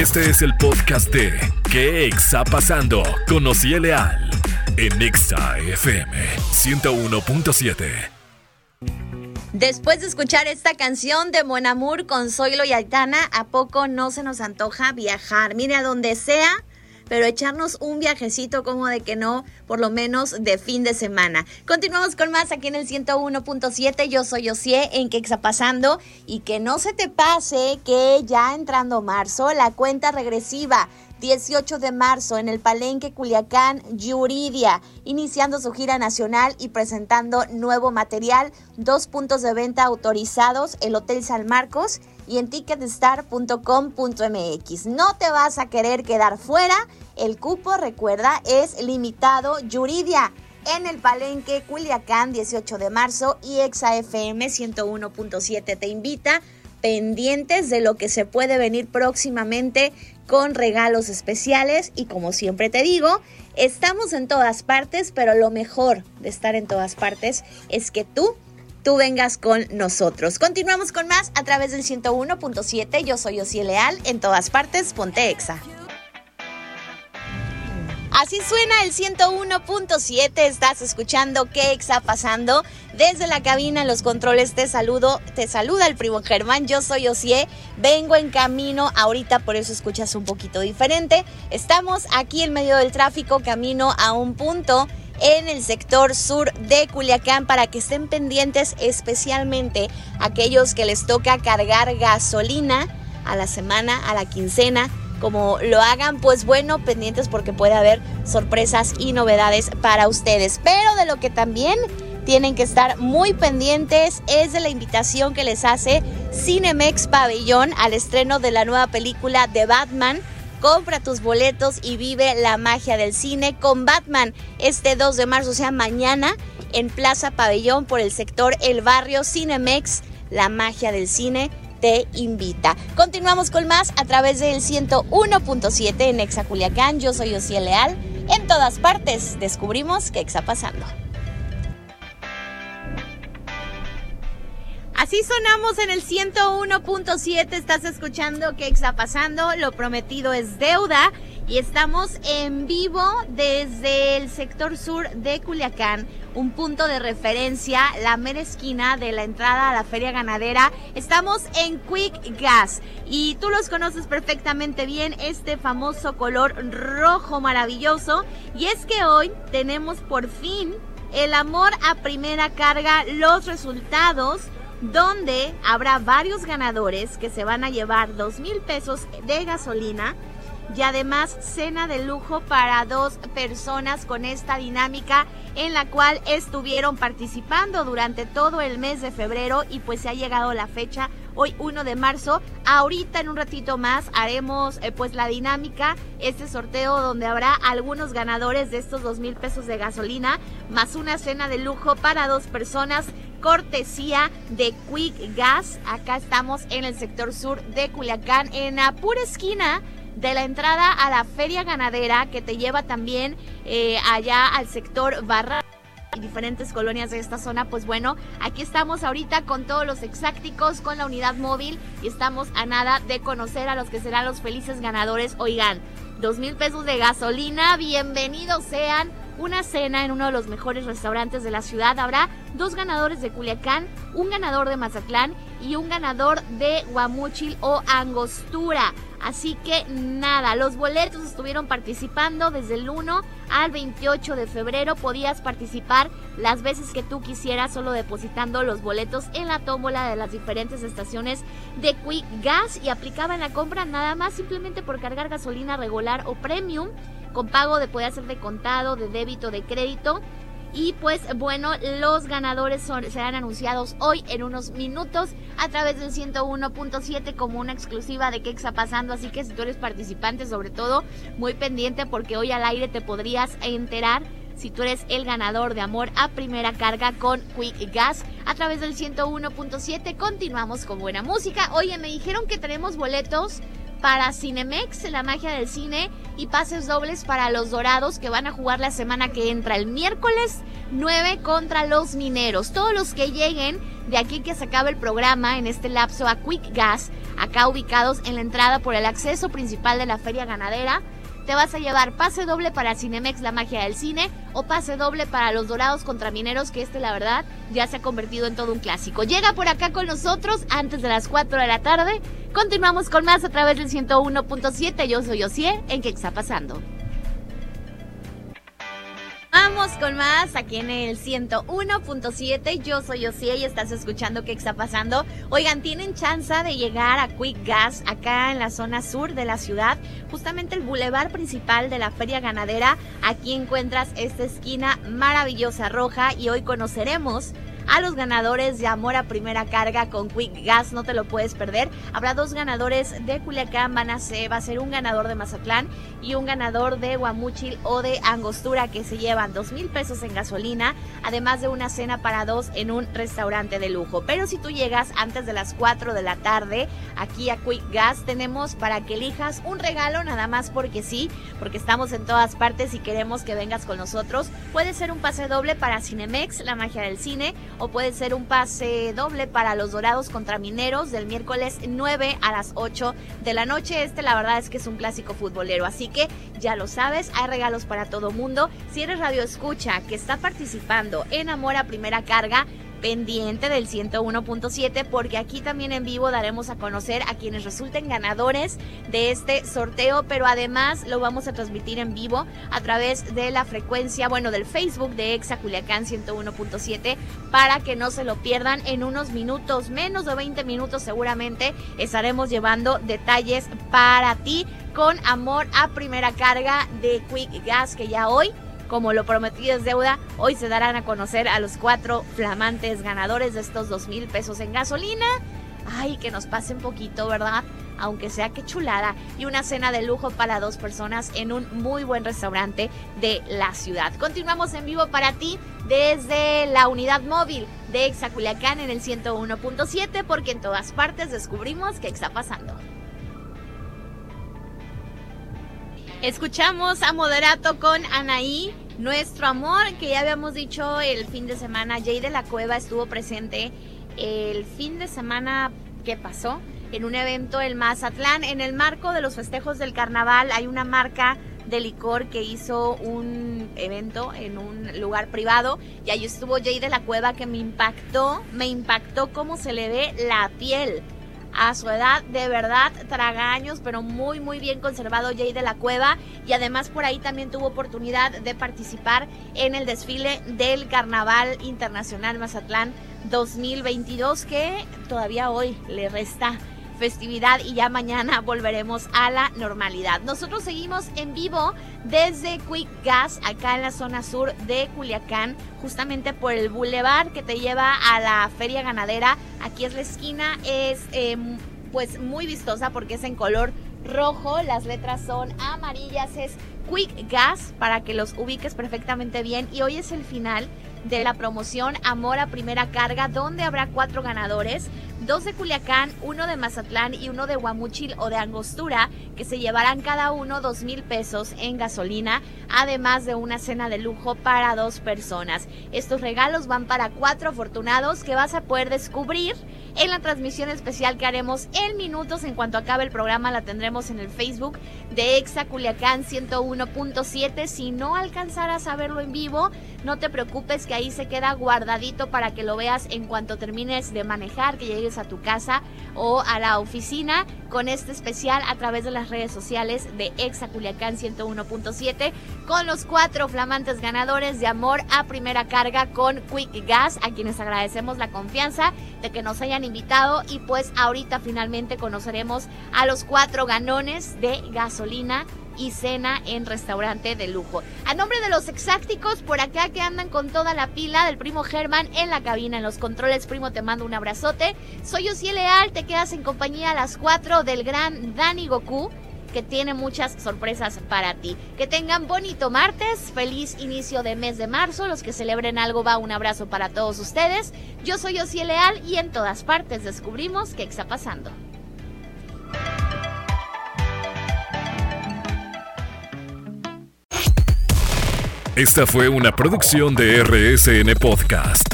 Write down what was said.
Este es el podcast de ¿Qué está pasando? con Ociel Leal en Exa FM 101.7. Después de escuchar esta canción de Mon Amour con Zoilo y Aitana, ¿a poco no se nos antoja viajar? Mire, a donde sea, pero echarnos un viajecito como de que no, por lo menos de fin de semana. Continuamos con más aquí en el 101.7. Yo soy Osie en está pasando y que no se te pase que ya entrando marzo, la cuenta regresiva 18 de marzo en el Palenque Culiacán Yuridia, iniciando su gira nacional y presentando nuevo material, dos puntos de venta autorizados, el Hotel San Marcos y en ticketstar.com.mx. No te vas a querer quedar fuera, el cupo, recuerda, es limitado. Yuridia en el Palenque Culiacán 18 de marzo y ExaFM 101.7 te invita. Pendientes de lo que se puede venir próximamente con regalos especiales. Y como siempre te digo, estamos en todas partes, pero lo mejor de estar en todas partes es que tú tú vengas con nosotros. Continuamos con más a través del 101.7. Yo soy Osie Leal. En todas partes, ponte exa. Así suena el 101.7, estás escuchando qué está pasando. Desde la cabina, los controles, te saludo, te saluda el primo Germán, yo soy Osie, vengo en camino ahorita, por eso escuchas un poquito diferente. Estamos aquí en medio del tráfico, camino a un punto en el sector sur de Culiacán para que estén pendientes especialmente aquellos que les toca cargar gasolina a la semana, a la quincena como lo hagan, pues bueno, pendientes porque puede haber sorpresas y novedades para ustedes. Pero de lo que también tienen que estar muy pendientes es de la invitación que les hace Cinemex Pabellón al estreno de la nueva película de Batman. Compra tus boletos y vive la magia del cine con Batman este 2 de marzo, o sea, mañana en Plaza Pabellón por el sector El Barrio Cinemex, la magia del cine te invita. Continuamos con más a través del 101.7 en Exaculiacán. Yo soy Osiel Leal. En todas partes descubrimos qué está pasando. Así sonamos en el 101.7. Estás escuchando qué está pasando. Lo prometido es deuda. Y estamos en vivo desde el sector sur de Culiacán, un punto de referencia, la mera esquina de la entrada a la feria ganadera. Estamos en Quick Gas y tú los conoces perfectamente bien, este famoso color rojo maravilloso. Y es que hoy tenemos por fin el amor a primera carga, los resultados donde habrá varios ganadores que se van a llevar dos mil pesos de gasolina y además cena de lujo para dos personas con esta dinámica en la cual estuvieron participando durante todo el mes de febrero y pues se ha llegado la fecha hoy 1 de marzo. Ahorita en un ratito más haremos eh, pues la dinámica, este sorteo donde habrá algunos ganadores de estos dos mil pesos de gasolina más una cena de lujo para dos personas cortesía de Quick Gas. Acá estamos en el sector sur de Culiacán en la pura esquina de la entrada a la feria ganadera que te lleva también eh, allá al sector Barra y diferentes colonias de esta zona, pues bueno, aquí estamos ahorita con todos los exacticos, con la unidad móvil y estamos a nada de conocer a los que serán los felices ganadores. Oigan, dos mil pesos de gasolina, bienvenidos sean. Una cena en uno de los mejores restaurantes de la ciudad. Habrá dos ganadores de Culiacán, un ganador de Mazatlán y un ganador de Guamuchil o Angostura. Así que nada, los boletos estuvieron participando desde el 1 al 28 de febrero. Podías participar las veces que tú quisieras, solo depositando los boletos en la tómbola de las diferentes estaciones de Quick Gas y aplicaban la compra nada más simplemente por cargar gasolina regular o premium con pago de poder ser de contado, de débito, de crédito y pues bueno, los ganadores serán anunciados hoy en unos minutos a través del 101.7 como una exclusiva de qué está pasando. Así que si tú eres participante, sobre todo, muy pendiente porque hoy al aire te podrías enterar si tú eres el ganador de amor a primera carga con Quick Gas a través del 101.7. Continuamos con buena música. Oye, me dijeron que tenemos boletos para Cinemex, la magia del cine, y pases dobles para los Dorados que van a jugar la semana que entra el miércoles 9 contra los Mineros. Todos los que lleguen de aquí que se acabe el programa en este lapso a Quick Gas, acá ubicados en la entrada por el acceso principal de la feria ganadera, te vas a llevar pase doble para Cinemex La Magia del Cine o pase doble para Los Dorados contra Mineros, que este la verdad ya se ha convertido en todo un clásico. Llega por acá con nosotros antes de las 4 de la tarde. Continuamos con más a través del 101.7. Yo soy Osier en ¿Qué está pasando? Vamos con más aquí en el 101.7. Yo soy Osie y estás escuchando qué está pasando. Oigan, tienen chance de llegar a Quick Gas acá en la zona sur de la ciudad, justamente el bulevar principal de la Feria Ganadera. Aquí encuentras esta esquina maravillosa roja y hoy conoceremos a los ganadores de Amor a Primera Carga con Quick Gas, no te lo puedes perder. Habrá dos ganadores de Culiacán, van a ser, va a ser un ganador de Mazatlán y un ganador de Guamuchil o de Angostura que se llevan dos mil pesos en gasolina, además de una cena para dos en un restaurante de lujo. Pero si tú llegas antes de las 4 de la tarde aquí a Quick Gas, tenemos para que elijas un regalo nada más porque sí, porque estamos en todas partes y queremos que vengas con nosotros. Puede ser un pase doble para Cinemex, la magia del cine, o puede ser un pase doble para los Dorados contra Mineros del miércoles 9 a las 8 de la noche. Este la verdad es que es un clásico futbolero, así que ya lo sabes, hay regalos para todo mundo. Si eres radio escucha que está participando en Amor a Primera Carga, pendiente del 101.7 porque aquí también en vivo daremos a conocer a quienes resulten ganadores de este sorteo, pero además lo vamos a transmitir en vivo a través de la frecuencia, bueno, del Facebook de Exa Culiacán 101.7 para que no se lo pierdan. En unos minutos, menos de 20 minutos seguramente estaremos llevando detalles para ti con amor a primera carga de Quick Gas que ya hoy como lo prometido es deuda, hoy se darán a conocer a los cuatro flamantes ganadores de estos dos mil pesos en gasolina. Ay, que nos pase un poquito, ¿verdad? Aunque sea que chulada. Y una cena de lujo para dos personas en un muy buen restaurante de la ciudad. Continuamos en vivo para ti desde la unidad móvil de Exaculiacán en el 101.7 porque en todas partes descubrimos qué está pasando. Escuchamos a Moderato con Anaí, nuestro amor, que ya habíamos dicho el fin de semana. Jay de la Cueva estuvo presente el fin de semana que pasó en un evento en Mazatlán. En el marco de los festejos del carnaval hay una marca de licor que hizo un evento en un lugar privado y ahí estuvo Jay de la Cueva que me impactó, me impactó cómo se le ve la piel a su edad, de verdad, tragaños, pero muy, muy bien conservado Jay de la Cueva. Y además por ahí también tuvo oportunidad de participar en el desfile del Carnaval Internacional Mazatlán 2022, que todavía hoy le resta festividad y ya mañana volveremos a la normalidad. Nosotros seguimos en vivo desde Quick Gas, acá en la zona sur de Culiacán, justamente por el bulevar que te lleva a la feria ganadera. Aquí es la esquina, es em, pues muy vistosa porque es en color rojo, las letras son amarillas, es Quick Gas para que los ubiques perfectamente bien y hoy es el final de la promoción Amor a Primera Carga, donde habrá cuatro ganadores, dos de Culiacán, uno de Mazatlán y uno de Guamuchil o de Angostura, que se llevarán cada uno dos mil pesos en gasolina, además de una cena de lujo para dos personas. Estos regalos van para cuatro afortunados que vas a poder descubrir en la transmisión especial que haremos en minutos. En cuanto acabe el programa, la tendremos en el Facebook de Exa Culiacán 101.7. Si no alcanzaras a verlo en vivo, no te preocupes que ahí se queda guardadito para que lo veas en cuanto termines de manejar, que llegues a tu casa o a la oficina con este especial a través de las redes sociales de Exa Culiacán 101.7 con los cuatro flamantes ganadores de amor a primera carga con Quick Gas, a quienes agradecemos la confianza de que nos hayan invitado y pues ahorita finalmente conoceremos a los cuatro ganones de gasolina y cena en restaurante de lujo. A nombre de los exacticos, por acá que andan con toda la pila del primo Germán en la cabina, en los controles, primo, te mando un abrazote. Soy Osiel Leal, te quedas en compañía a las 4 del gran Dani Goku que tiene muchas sorpresas para ti. Que tengan bonito martes, feliz inicio de mes de marzo, los que celebren algo va un abrazo para todos ustedes. Yo soy Osiel Leal y en todas partes descubrimos qué está pasando. Esta fue una producción de RSN Podcast.